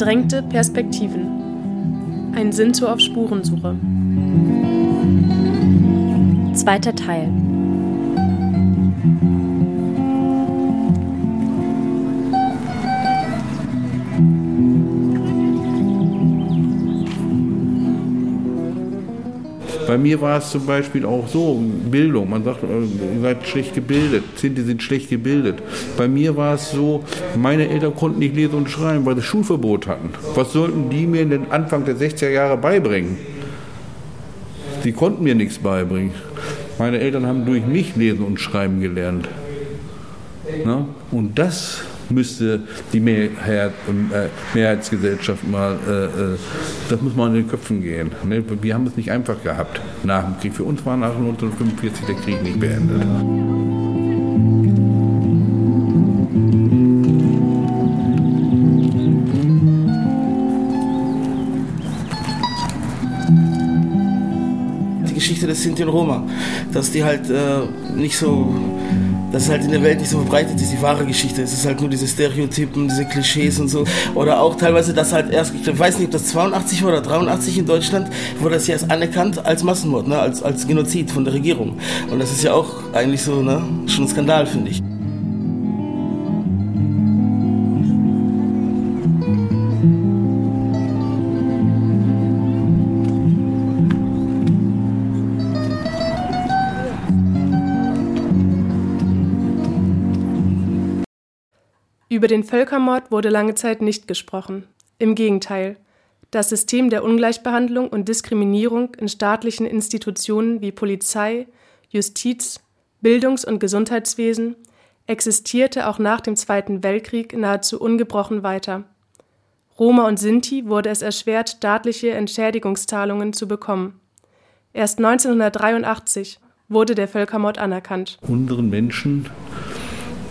Verdrängte Perspektiven. Ein Sinto auf Spurensuche. Zweiter Teil. Bei mir war es zum Beispiel auch so, Bildung. Man sagt, äh, ihr seid schlecht gebildet, Sinti sind schlecht gebildet. Bei mir war es so, meine Eltern konnten nicht lesen und schreiben, weil sie Schulverbot hatten. Was sollten die mir in den Anfang der 60er Jahre beibringen? Sie konnten mir nichts beibringen. Meine Eltern haben durch mich lesen und schreiben gelernt. Na? Und das müsste die Mehrheit, äh, Mehrheitsgesellschaft mal, äh, äh, das muss mal in den Köpfen gehen. Ne? Wir haben es nicht einfach gehabt nach dem Krieg. Für uns war nach 1945 der Krieg nicht beendet. Die Geschichte des Sinti und Roma, dass die halt äh, nicht so dass es halt in der Welt nicht so verbreitet ist, die wahre Geschichte. Es ist halt nur diese Stereotypen, diese Klischees und so. Oder auch teilweise, dass halt erst, ich weiß nicht, ob das 82 war oder 83 in Deutschland, wurde das ja erst anerkannt als Massenmord, ne? als, als Genozid von der Regierung. Und das ist ja auch eigentlich so ne? schon ein Skandal, finde ich. Über den Völkermord wurde lange Zeit nicht gesprochen. Im Gegenteil. Das System der Ungleichbehandlung und Diskriminierung in staatlichen Institutionen wie Polizei, Justiz, Bildungs- und Gesundheitswesen existierte auch nach dem Zweiten Weltkrieg nahezu ungebrochen weiter. Roma und Sinti wurde es erschwert, staatliche Entschädigungszahlungen zu bekommen. Erst 1983 wurde der Völkermord anerkannt. Unseren Menschen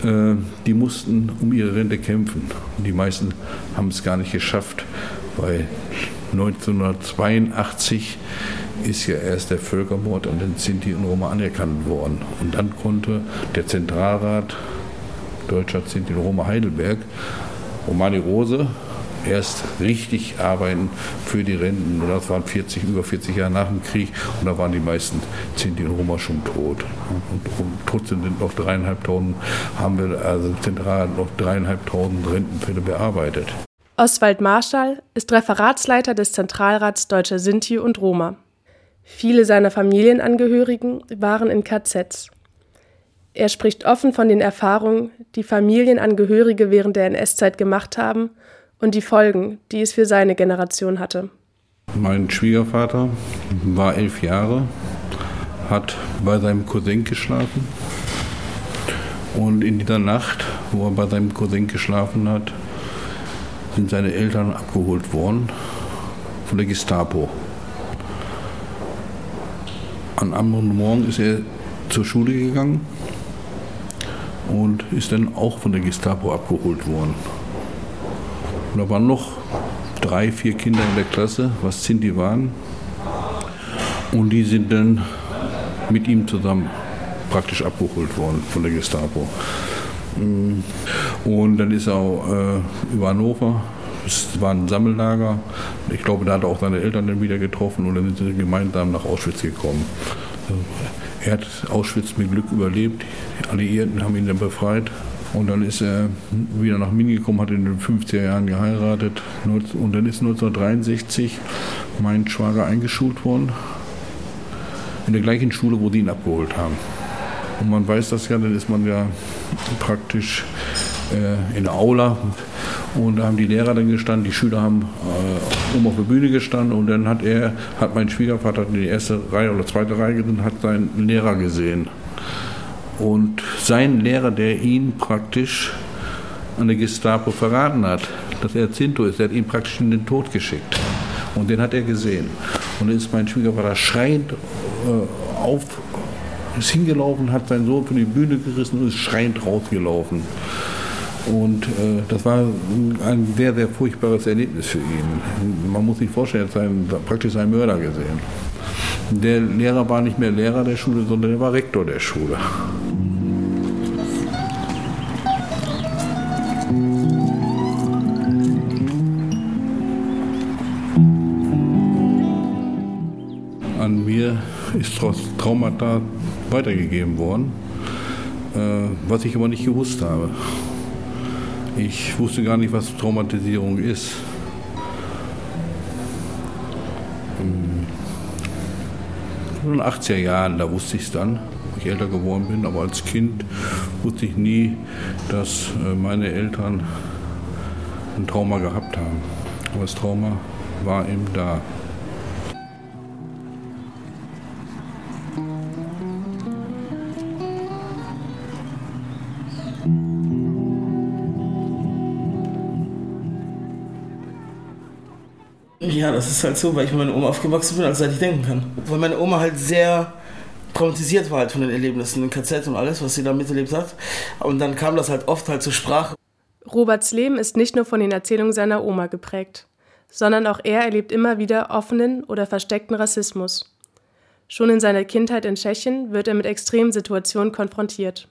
die mussten um ihre Rente kämpfen. Und die meisten haben es gar nicht geschafft, weil 1982 ist ja erst der Völkermord an den Sinti und Roma anerkannt worden. Und dann konnte der Zentralrat Deutscher Sinti und Roma Heidelberg, Romani Rose, erst richtig arbeiten für die Renten. Und das waren 40, über 40 Jahre nach dem Krieg und da waren die meisten Sinti und Roma schon tot. Und, trotzdem sind noch dreieinhalbtausend, haben wir also zentral noch dreieinhalbtausend Rentenfälle bearbeitet. Oswald Marschall ist Referatsleiter des Zentralrats Deutscher Sinti und Roma. Viele seiner Familienangehörigen waren in KZs. Er spricht offen von den Erfahrungen, die Familienangehörige während der NS-Zeit gemacht haben und die Folgen, die es für seine Generation hatte. Mein Schwiegervater war elf Jahre, hat bei seinem Cousin geschlafen. Und in dieser Nacht, wo er bei seinem Cousin geschlafen hat, sind seine Eltern abgeholt worden von der Gestapo. Am anderen Morgen ist er zur Schule gegangen und ist dann auch von der Gestapo abgeholt worden. Und da waren noch drei, vier Kinder in der Klasse, was Sinti waren. Und die sind dann mit ihm zusammen praktisch abgeholt worden von der Gestapo. Mm. Und dann ist er auch äh, über Hannover, es war ein Sammellager. Ich glaube, da hat er auch seine Eltern dann wieder getroffen und dann sind sie gemeinsam nach Auschwitz gekommen. Er hat Auschwitz mit Glück überlebt. Die Alliierten haben ihn dann befreit und dann ist er wieder nach Mini gekommen, hat in den 50er Jahren geheiratet. Und dann ist 1963 mein Schwager eingeschult worden. In der gleichen Schule, wo sie ihn abgeholt haben. Und man weiß das ja, dann ist man ja praktisch äh, in der Aula. Und da haben die Lehrer dann gestanden, die Schüler haben äh, oben auf der Bühne gestanden und dann hat er, hat mein Schwiegervater in die erste Reihe oder zweite Reihe gesehen, hat seinen Lehrer gesehen. Und sein Lehrer, der ihn praktisch an der Gestapo verraten hat, dass er Zinto ist, der hat ihn praktisch in den Tod geschickt. Und den hat er gesehen. Und dann ist mein Schwiegervater schreiend äh, auf, ist hingelaufen, hat seinen Sohn von die Bühne gerissen und ist schreiend rausgelaufen. Und äh, das war ein sehr, sehr furchtbares Erlebnis für ihn. Man muss sich vorstellen, er hat praktisch seinen Mörder gesehen. Der Lehrer war nicht mehr Lehrer der Schule, sondern er war Rektor der Schule. Ist Traumata weitergegeben worden, äh, was ich aber nicht gewusst habe. Ich wusste gar nicht, was Traumatisierung ist. In den 80er Jahren, da wusste ich es dann, als ich älter geworden bin, aber als Kind wusste ich nie, dass äh, meine Eltern ein Trauma gehabt haben. Aber das Trauma war eben da. Ja, das ist halt so, weil ich mit meiner Oma aufgewachsen bin, als seit ich denken kann. Weil meine Oma halt sehr traumatisiert war halt von den Erlebnissen in KZ und alles, was sie da miterlebt hat. Und dann kam das halt oft halt zur Sprache. Roberts Leben ist nicht nur von den Erzählungen seiner Oma geprägt, sondern auch er erlebt immer wieder offenen oder versteckten Rassismus. Schon in seiner Kindheit in Tschechien wird er mit extremen Situationen konfrontiert.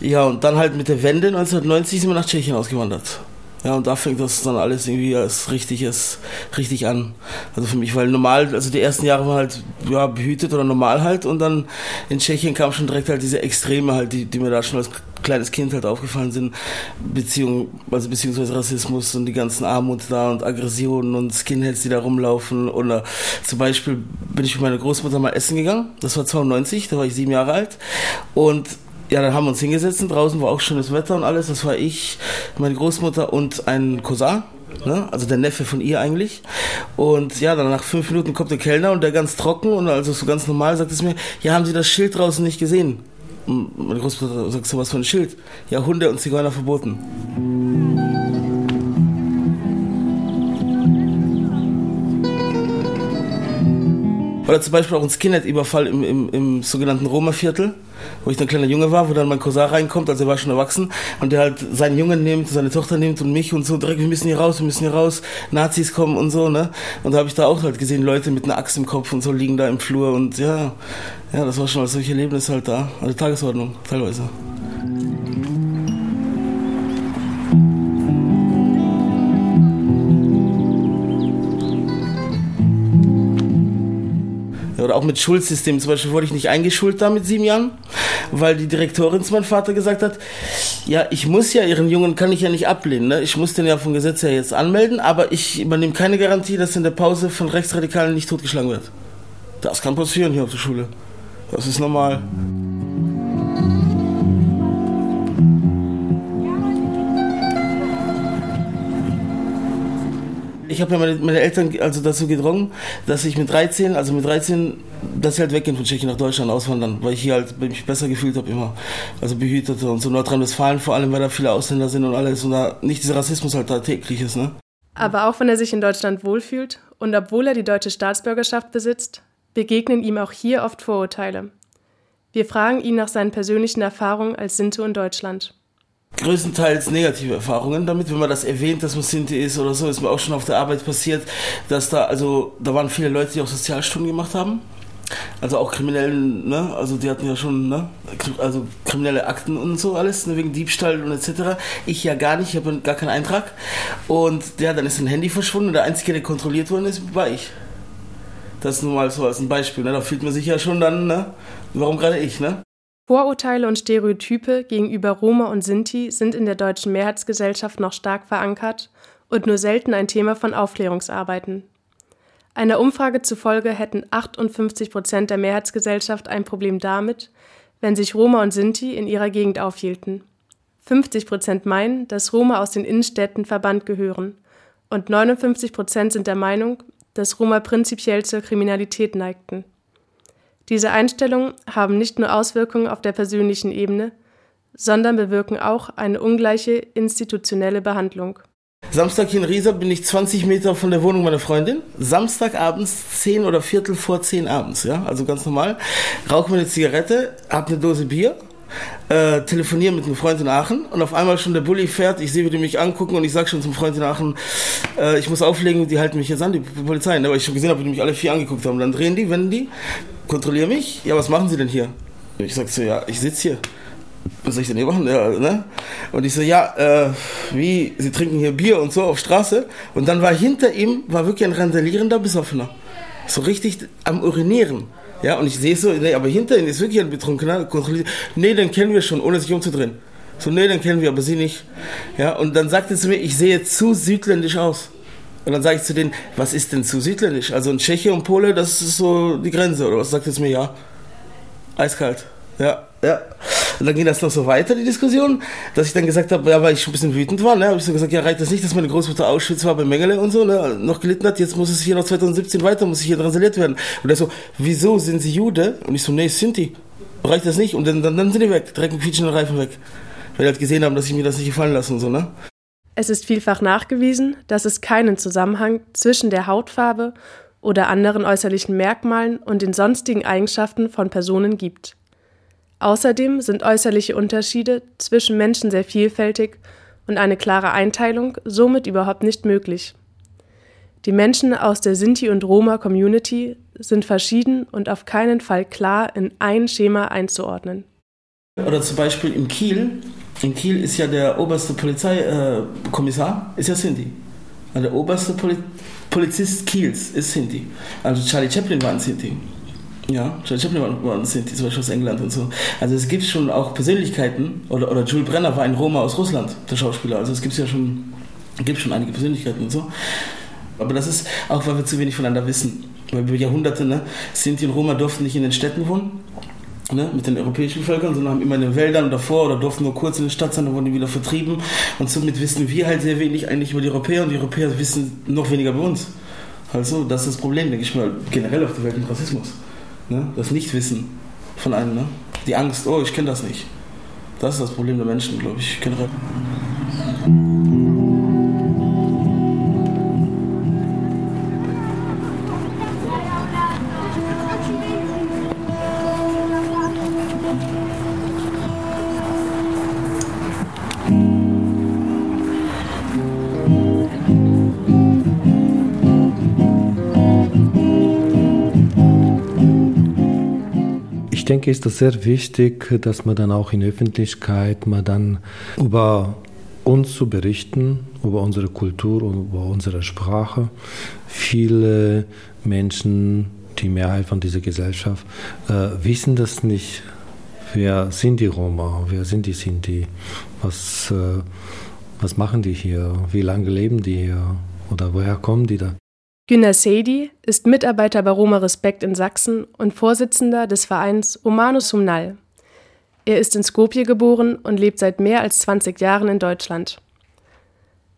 Ja, und dann halt mit der Wende 1990 sind wir nach Tschechien ausgewandert. Ja, und da fängt das dann alles irgendwie als richtiges, richtig an. Also für mich, weil normal, also die ersten Jahre waren halt, ja, behütet oder normal halt und dann in Tschechien kam schon direkt halt diese Extreme halt, die, die mir da schon als kleines Kind halt aufgefallen sind. Beziehung, also beziehungsweise Rassismus und die ganzen Armut da und Aggressionen und Skinheads, die da rumlaufen. Oder zum Beispiel bin ich mit meiner Großmutter mal essen gegangen. Das war 92, da war ich sieben Jahre alt. Und ja, dann haben wir uns hingesetzt draußen war auch schönes Wetter und alles. Das war ich, meine Großmutter und ein Cousin. Ne? Also der Neffe von ihr eigentlich. Und ja, dann nach fünf Minuten kommt der Kellner und der ganz trocken und also so ganz normal sagt es mir, ja, haben Sie das Schild draußen nicht gesehen? Und meine Großmutter sagt so, was für ein Schild? Ja, Hunde und Zigeuner verboten. Oder zum Beispiel auch ein Skinhead-Überfall im, im, im sogenannten Roma-Viertel, wo ich dann kleiner Junge war, wo dann mein Cousin reinkommt, also er war schon erwachsen, und der halt seinen Jungen nimmt, seine Tochter nimmt und mich und so, direkt, wir müssen hier raus, wir müssen hier raus, Nazis kommen und so, ne? Und da habe ich da auch halt gesehen, Leute mit einer Axt im Kopf und so liegen da im Flur und ja, ja, das war schon als solche Erlebnisse halt da, also Tagesordnung, teilweise. Oder auch mit Schulsystem. Zum Beispiel wurde ich nicht eingeschult da mit sieben Jahren, weil die Direktorin zu meinem Vater gesagt hat, ja, ich muss ja ihren Jungen, kann ich ja nicht ablehnen. Ne? Ich muss den ja vom Gesetz her jetzt anmelden, aber ich übernehme keine Garantie, dass in der Pause von Rechtsradikalen nicht totgeschlagen wird. Das kann passieren hier auf der Schule. Das ist normal. Ich habe ja meine, meine, Eltern also dazu gedrungen, dass ich mit 13, also mit 13, dass sie halt weggehen von Tschechien nach Deutschland auswandern, weil ich hier halt mich besser gefühlt habe immer. Also behütete und so Nordrhein-Westfalen vor allem, weil da viele Ausländer sind und alles und da nicht dieser Rassismus halt da täglich ist, ne? Aber auch wenn er sich in Deutschland wohlfühlt und obwohl er die deutsche Staatsbürgerschaft besitzt, begegnen ihm auch hier oft Vorurteile. Wir fragen ihn nach seinen persönlichen Erfahrungen als Sinto in Deutschland größtenteils negative Erfahrungen damit, wenn man das erwähnt, dass man Sinti ist oder so, ist mir auch schon auf der Arbeit passiert, dass da, also, da waren viele Leute, die auch Sozialstunden gemacht haben. Also auch Kriminellen, ne, also die hatten ja schon, ne, also kriminelle Akten und so alles, ne, wegen Diebstahl und etc. Ich ja gar nicht, ich habe gar keinen Eintrag. Und ja, dann ist ein Handy verschwunden und der Einzige, der kontrolliert worden ist, war ich. Das nur mal so als ein Beispiel, ne, da fühlt man sich ja schon dann, ne, warum gerade ich, ne. Vorurteile und Stereotype gegenüber Roma und Sinti sind in der deutschen Mehrheitsgesellschaft noch stark verankert und nur selten ein Thema von Aufklärungsarbeiten. Einer Umfrage zufolge hätten 58 Prozent der Mehrheitsgesellschaft ein Problem damit, wenn sich Roma und Sinti in ihrer Gegend aufhielten. 50 Prozent meinen, dass Roma aus den Innenstädten verbannt gehören und 59 Prozent sind der Meinung, dass Roma prinzipiell zur Kriminalität neigten. Diese Einstellungen haben nicht nur Auswirkungen auf der persönlichen Ebene, sondern bewirken auch eine ungleiche institutionelle Behandlung. Samstag hier in Riesa bin ich 20 Meter von der Wohnung meiner Freundin. Samstagabends 10 oder Viertel vor 10 abends, ja, also ganz normal. Rauche mir eine Zigarette, hab eine Dose Bier, äh, telefoniere mit einem Freund in Aachen und auf einmal schon der Bulli fährt. Ich sehe, wie die mich angucken und ich sage schon zum Freund in Aachen, äh, ich muss auflegen, die halten mich jetzt an, die Polizei, ne, weil ich schon gesehen habe, wie die mich alle vier angeguckt haben. Dann drehen die, wenden die, kontrollieren mich. Ja, was machen Sie denn hier? Ich sag so, ja, ich sitze hier. Was soll ich denn hier machen? Ja, ne? Und ich so, ja, äh, wie, Sie trinken hier Bier und so auf Straße. Und dann war hinter ihm, war wirklich ein randalierender Besoffener. So richtig am Urinieren. Ja, und ich sehe so, nee, aber hinter ihnen ist wirklich ein Betrunkener. Nee, den kennen wir schon, ohne sich umzudrehen. So, nee, den kennen wir, aber sie nicht. Ja, und dann sagt er zu mir, ich sehe zu südländisch aus. Und dann sage ich zu denen, was ist denn zu südländisch? Also ein Tscheche und Pole, das ist so die Grenze, oder was? Sagt er zu mir, ja. Eiskalt. Ja, ja. Und dann ging das noch so weiter, die Diskussion, dass ich dann gesagt habe, ja, weil ich schon ein bisschen wütend war, ne, habe ich so gesagt, ja, reicht das nicht, dass meine Großmutter Auschwitz war bei Mengele und so, ne, noch gelitten hat, jetzt muss es hier noch 2017 weiter, muss ich hier transaliert werden. Und er so, wieso sind sie Jude? Und ich so, nee, sind die. Reicht das nicht? Und dann, dann, dann sind die weg, direkt mit quietschenden Reifen weg. Weil die halt gesehen haben, dass ich mir das nicht gefallen lasse und so, ne. Es ist vielfach nachgewiesen, dass es keinen Zusammenhang zwischen der Hautfarbe oder anderen äußerlichen Merkmalen und den sonstigen Eigenschaften von Personen gibt. Außerdem sind äußerliche Unterschiede zwischen Menschen sehr vielfältig und eine klare Einteilung somit überhaupt nicht möglich. Die Menschen aus der Sinti- und Roma-Community sind verschieden und auf keinen Fall klar in ein Schema einzuordnen. Oder zum Beispiel in Kiel. In Kiel ist ja der oberste Polizeikommissar, äh, ist ja Sinti. Also der oberste Poli Polizist Kiels ist Sinti. Also Charlie Chaplin war ein Sinti. Ja, Charlie Chaplin war ein Sinti, zum Beispiel aus England und so. Also es gibt schon auch Persönlichkeiten, oder, oder Jules Brenner war ein Roma aus Russland, der Schauspieler. Also es gibt ja schon, gibt schon einige Persönlichkeiten und so. Aber das ist auch, weil wir zu wenig voneinander wissen. Weil über Jahrhunderte, ne, Sinti und Roma durften nicht in den Städten wohnen, ne, mit den europäischen Völkern, sondern haben immer in den Wäldern davor oder durften nur kurz in der Stadt sein, dann wurden die wieder vertrieben. Und somit wissen wir halt sehr wenig eigentlich über die Europäer und die Europäer wissen noch weniger über uns. Also, das ist das Problem, denke ich mal, generell auf der Welt mit Rassismus. Ne? Das Nichtwissen von einem, ne? Die Angst, oh, ich kenne das nicht. Das ist das Problem der Menschen, glaube ich, generell. Denke, ist das sehr wichtig, dass man dann auch in Öffentlichkeit mal dann über uns zu berichten, über unsere Kultur und über unsere Sprache. Viele Menschen, die Mehrheit von dieser Gesellschaft, äh, wissen das nicht. Wer sind die Roma? Wer sind die Sinti? Was, äh, was machen die hier? Wie lange leben die hier? Oder woher kommen die da? Günner Seydi ist Mitarbeiter bei Roma Respekt in Sachsen und Vorsitzender des Vereins Romanus Humnal. Er ist in Skopje geboren und lebt seit mehr als 20 Jahren in Deutschland.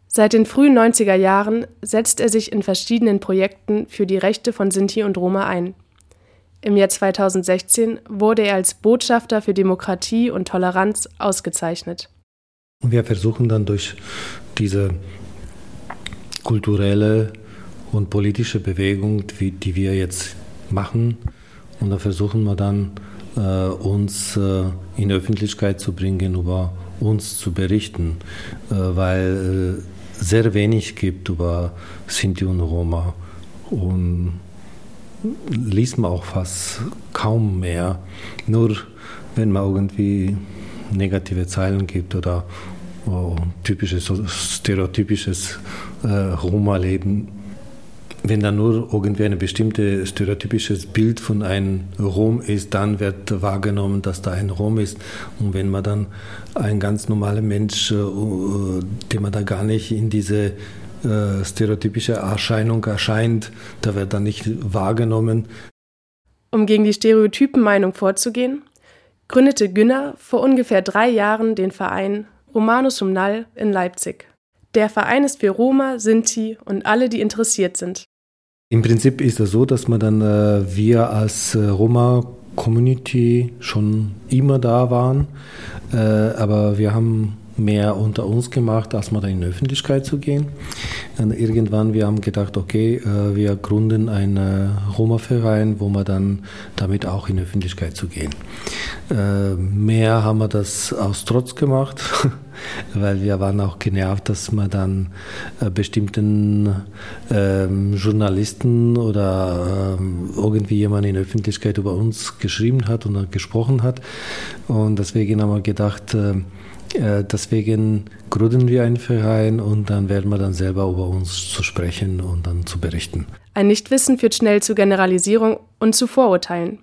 Seit den frühen 90er Jahren setzt er sich in verschiedenen Projekten für die Rechte von Sinti und Roma ein. Im Jahr 2016 wurde er als Botschafter für Demokratie und Toleranz ausgezeichnet. Wir versuchen dann durch diese kulturelle und politische Bewegung, die, die wir jetzt machen. Und da versuchen wir dann, äh, uns äh, in Öffentlichkeit zu bringen, über uns zu berichten, äh, weil äh, sehr wenig gibt über Sinti und Roma. Und liest man auch fast kaum mehr. Nur wenn man irgendwie negative Zeilen gibt oder oh, typisches, stereotypisches äh, Roma-Leben wenn da nur irgendwie ein bestimmtes stereotypisches Bild von einem Rom ist, dann wird wahrgenommen, dass da ein Rom ist. Und wenn man dann ein ganz normaler Mensch, äh, den man da gar nicht in diese äh, stereotypische Erscheinung erscheint, da wird dann nicht wahrgenommen. Um gegen die Stereotypenmeinung vorzugehen, gründete Günner vor ungefähr drei Jahren den Verein Romanus Humnal in Leipzig. Der Verein ist für Roma, Sinti und alle, die interessiert sind. Im Prinzip ist es so, dass man dann äh, wir als äh, Roma Community schon immer da waren, äh, aber wir haben mehr unter uns gemacht, als mal in die Öffentlichkeit zu gehen. Und irgendwann wir haben gedacht, okay, äh, wir gründen einen Roma-Verein, wo wir dann damit auch in die Öffentlichkeit zu gehen. Äh, mehr haben wir das aus Trotz gemacht, weil wir waren auch genervt, dass man dann äh, bestimmten ähm, Journalisten oder ähm, irgendwie jemand in der Öffentlichkeit über uns geschrieben hat und gesprochen hat. Und deswegen haben wir gedacht, äh, deswegen gründen wir einen Verein und dann werden wir dann selber über uns zu sprechen und dann zu berichten. Ein Nichtwissen führt schnell zu Generalisierung und zu Vorurteilen.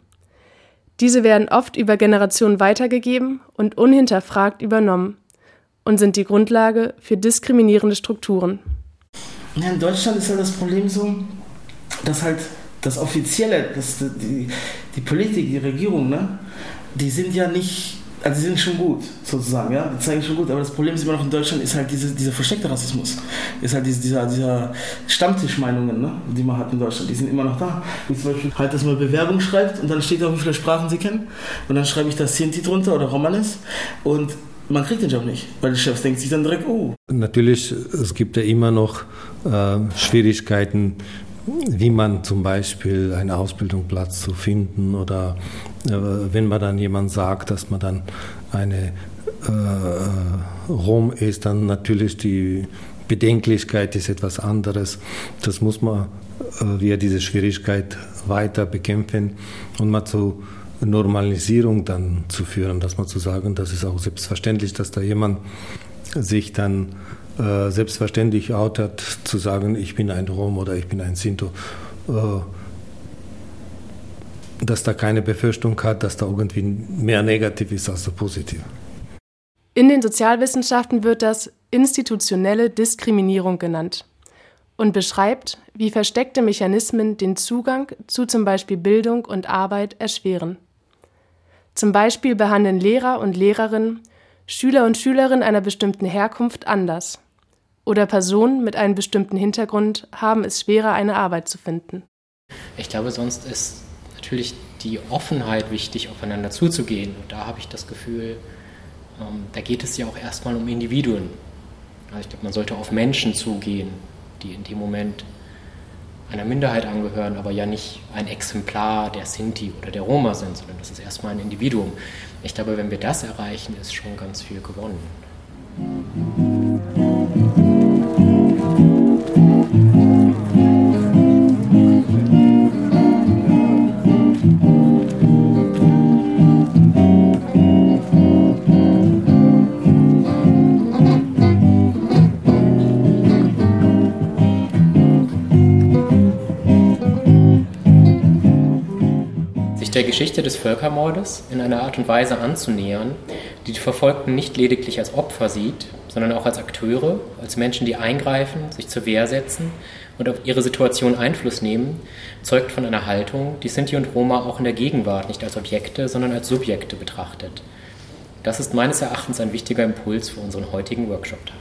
Diese werden oft über Generationen weitergegeben und unhinterfragt übernommen und sind die Grundlage für diskriminierende Strukturen. In Deutschland ist ja das Problem so, dass halt das Offizielle, das, die, die Politik, die Regierung, ne, die sind ja nicht also die sind schon gut, sozusagen, ja, die zeigen schon gut, aber das Problem ist immer noch in Deutschland, ist halt diese, dieser versteckte Rassismus, ist halt diese, dieser, dieser Stammtischmeinungen, ne, die man hat in Deutschland, die sind immer noch da. Wie zum Beispiel halt, dass man Bewerbung schreibt und dann steht da, wie viele Sprachen sie kennen. Und dann schreibe ich da Sinti drunter oder Romanes. Und man kriegt den Job nicht, weil der Chef denkt sich dann direkt, oh. Natürlich, es gibt ja immer noch äh, Schwierigkeiten, wie man zum Beispiel einen Ausbildungsplatz zu finden oder äh, wenn man dann jemand sagt, dass man dann eine äh, Rom ist, dann natürlich die Bedenklichkeit ist etwas anderes. Das muss man äh, via diese Schwierigkeit weiter bekämpfen und mal zur Normalisierung dann zu führen, dass man zu sagen, das ist auch selbstverständlich, dass da jemand sich dann äh, selbstverständlich outet, zu sagen, ich bin ein Rom oder ich bin ein Sinto, äh, dass da keine Befürchtung hat, dass da irgendwie mehr negativ ist als positiv. In den Sozialwissenschaften wird das institutionelle Diskriminierung genannt und beschreibt, wie versteckte Mechanismen den Zugang zu zum Beispiel Bildung und Arbeit erschweren. Zum Beispiel behandeln Lehrer und Lehrerinnen Schüler und Schülerinnen einer bestimmten Herkunft anders oder Personen mit einem bestimmten Hintergrund haben es schwerer, eine Arbeit zu finden. Ich glaube, sonst ist natürlich die Offenheit wichtig, aufeinander zuzugehen. Und da habe ich das Gefühl, ähm, da geht es ja auch erstmal um Individuen. Also ich glaube, man sollte auf Menschen zugehen, die in dem Moment einer Minderheit angehören, aber ja nicht ein Exemplar der Sinti oder der Roma sind, sondern das ist erstmal ein Individuum. Ich glaube, wenn wir das erreichen, ist schon ganz viel gewonnen. Der Geschichte des Völkermordes in einer Art und Weise anzunähern, die die Verfolgten nicht lediglich als Opfer sieht, sondern auch als Akteure, als Menschen, die eingreifen, sich zur Wehr setzen und auf ihre Situation Einfluss nehmen, zeugt von einer Haltung, die Sinti und Roma auch in der Gegenwart nicht als Objekte, sondern als Subjekte betrachtet. Das ist meines Erachtens ein wichtiger Impuls für unseren heutigen Workshop-Tag.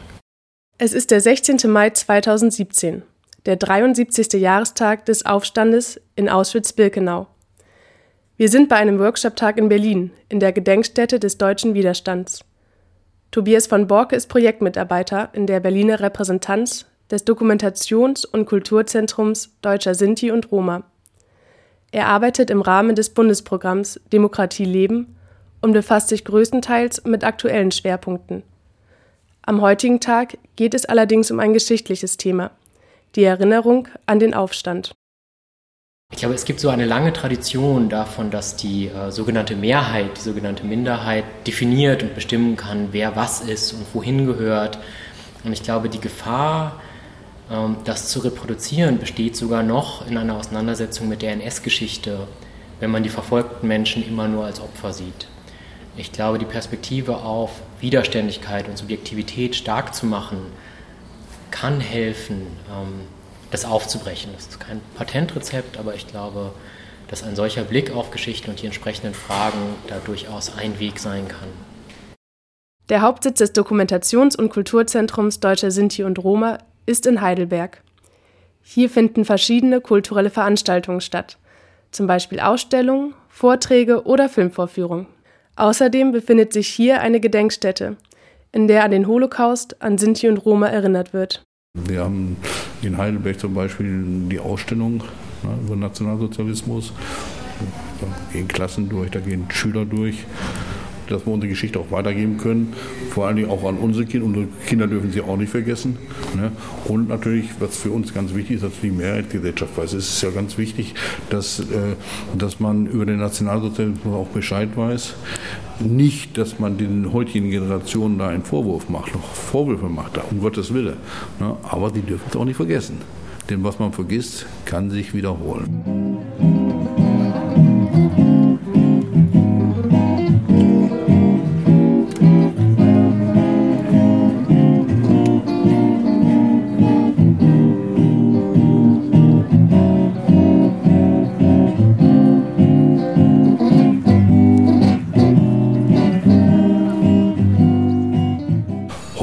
Es ist der 16. Mai 2017, der 73. Jahrestag des Aufstandes in Auschwitz-Birkenau. Wir sind bei einem Workshop-Tag in Berlin, in der Gedenkstätte des deutschen Widerstands. Tobias von Borke ist Projektmitarbeiter in der Berliner Repräsentanz des Dokumentations- und Kulturzentrums Deutscher Sinti und Roma. Er arbeitet im Rahmen des Bundesprogramms Demokratie leben und befasst sich größtenteils mit aktuellen Schwerpunkten. Am heutigen Tag geht es allerdings um ein geschichtliches Thema, die Erinnerung an den Aufstand. Ich glaube, es gibt so eine lange Tradition davon, dass die äh, sogenannte Mehrheit, die sogenannte Minderheit definiert und bestimmen kann, wer was ist und wohin gehört. Und ich glaube, die Gefahr, ähm, das zu reproduzieren, besteht sogar noch in einer Auseinandersetzung mit der NS-Geschichte, wenn man die verfolgten Menschen immer nur als Opfer sieht. Ich glaube, die Perspektive auf Widerständigkeit und Subjektivität stark zu machen, kann helfen, ähm, das aufzubrechen. Das ist kein Patentrezept, aber ich glaube, dass ein solcher Blick auf Geschichte und die entsprechenden Fragen da durchaus ein Weg sein kann. Der Hauptsitz des Dokumentations- und Kulturzentrums Deutscher Sinti und Roma ist in Heidelberg. Hier finden verschiedene kulturelle Veranstaltungen statt, zum Beispiel Ausstellungen, Vorträge oder Filmvorführungen. Außerdem befindet sich hier eine Gedenkstätte, in der an den Holocaust an Sinti und Roma erinnert wird. Wir haben in Heidelberg zum Beispiel die Ausstellung ne, über Nationalsozialismus. Da gehen Klassen durch, da gehen Schüler durch, dass wir unsere Geschichte auch weitergeben können. Vor allem auch an unsere Kinder. Unsere Kinder dürfen sie auch nicht vergessen. Ne? Und natürlich, was für uns ganz wichtig ist, dass die Mehrheitsgesellschaft weiß. Es ist ja ganz wichtig, dass, äh, dass man über den Nationalsozialismus auch Bescheid weiß. Nicht, dass man den heutigen Generationen da einen Vorwurf macht, noch Vorwürfe macht, um Gottes Willen. Ne? Aber die dürfen es auch nicht vergessen. Denn was man vergisst, kann sich wiederholen.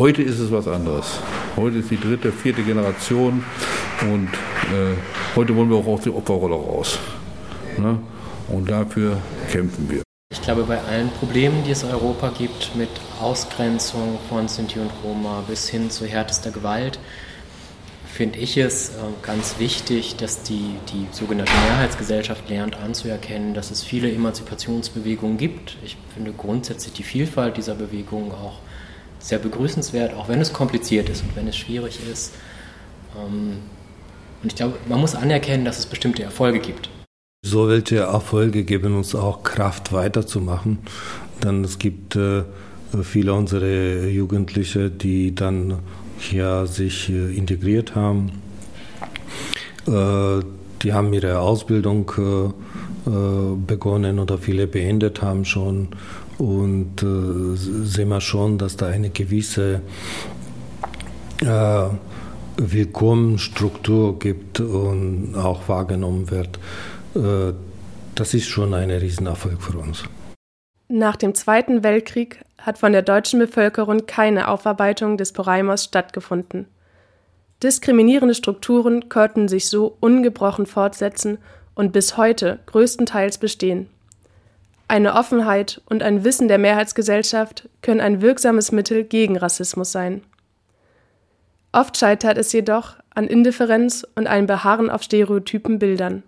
Heute ist es was anderes. Heute ist die dritte, vierte Generation und äh, heute wollen wir auch aus der Opferrolle raus. Ne? Und dafür kämpfen wir. Ich glaube, bei allen Problemen, die es in Europa gibt, mit Ausgrenzung von Sinti und Roma bis hin zu härtester Gewalt, finde ich es äh, ganz wichtig, dass die, die sogenannte Mehrheitsgesellschaft lernt anzuerkennen, dass es viele Emanzipationsbewegungen gibt. Ich finde grundsätzlich die Vielfalt dieser Bewegungen auch sehr begrüßenswert, auch wenn es kompliziert ist und wenn es schwierig ist. Ähm, und ich glaube, man muss anerkennen, dass es bestimmte Erfolge gibt. So welche Erfolge geben uns auch Kraft weiterzumachen. Denn es gibt äh, viele unserer Jugendliche, die dann hier sich äh, integriert haben. Äh, die haben ihre Ausbildung begonnen oder viele beendet haben schon. Und äh, sehen wir schon, dass da eine gewisse Willkommensstruktur gibt und auch wahrgenommen wird. Äh, das ist schon ein Riesenerfolg für uns. Nach dem Zweiten Weltkrieg hat von der deutschen Bevölkerung keine Aufarbeitung des Poraimos stattgefunden. Diskriminierende Strukturen konnten sich so ungebrochen fortsetzen und bis heute größtenteils bestehen. Eine Offenheit und ein Wissen der Mehrheitsgesellschaft können ein wirksames Mittel gegen Rassismus sein. Oft scheitert es jedoch an Indifferenz und einem Beharren auf stereotypen Bildern.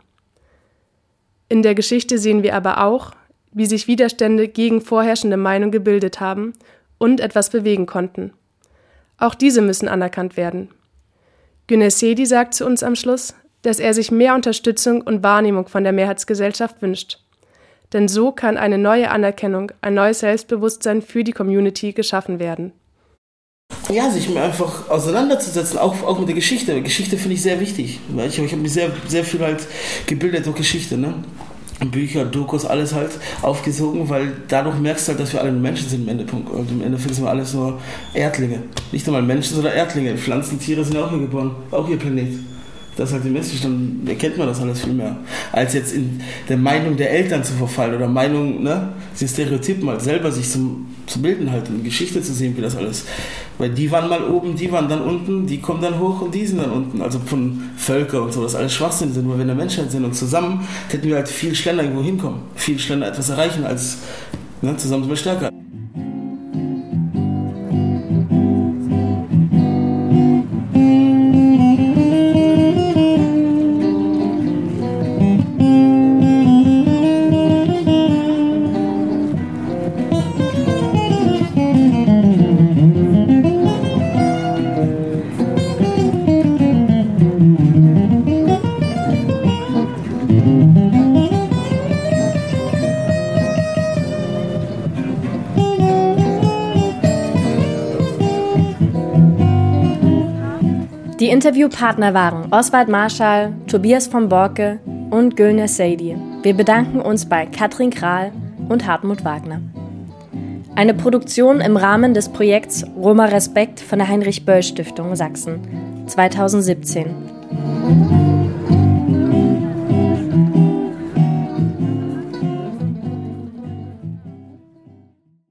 In der Geschichte sehen wir aber auch, wie sich Widerstände gegen vorherrschende Meinung gebildet haben und etwas bewegen konnten. Auch diese müssen anerkannt werden. Günesedi sagt zu uns am Schluss, dass er sich mehr Unterstützung und Wahrnehmung von der Mehrheitsgesellschaft wünscht. Denn so kann eine neue Anerkennung, ein neues Selbstbewusstsein für die Community geschaffen werden. Ja, sich einfach auseinanderzusetzen, auch, auch mit der Geschichte. Geschichte finde ich sehr wichtig. Ich, ich habe mich sehr, sehr viel halt gebildet durch Geschichte. Ne? Bücher, Dokus, alles halt aufgesogen, weil dadurch merkst du halt, dass wir alle Menschen sind im Endeffekt. Und im Endeffekt sind wir alles nur Erdlinge. Nicht nur Menschen, sondern Erdlinge. Pflanzen, Tiere sind auch hier geboren, auch ihr Planet. Das ist halt die Message, dann erkennt man das alles viel mehr. Als jetzt in der Meinung der Eltern zu verfallen oder Meinung, ne, diese Stereotypen halt selber sich zum, zu bilden halt und Geschichte zu sehen, wie das alles. Weil die waren mal oben, die waren dann unten, die kommen dann hoch und die sind dann unten. Also von Völker und so, das alles Schwachsinn sind, wenn wir Menschheit sind und zusammen hätten wir halt viel schneller irgendwo hinkommen, viel schneller etwas erreichen als ne, zusammen sind wir stärker. Interviewpartner waren Oswald Marschall, Tobias von Borke und Gülner Seidi. Wir bedanken uns bei Katrin Kral und Hartmut Wagner. Eine Produktion im Rahmen des Projekts Roma Respekt von der Heinrich Böll Stiftung Sachsen 2017.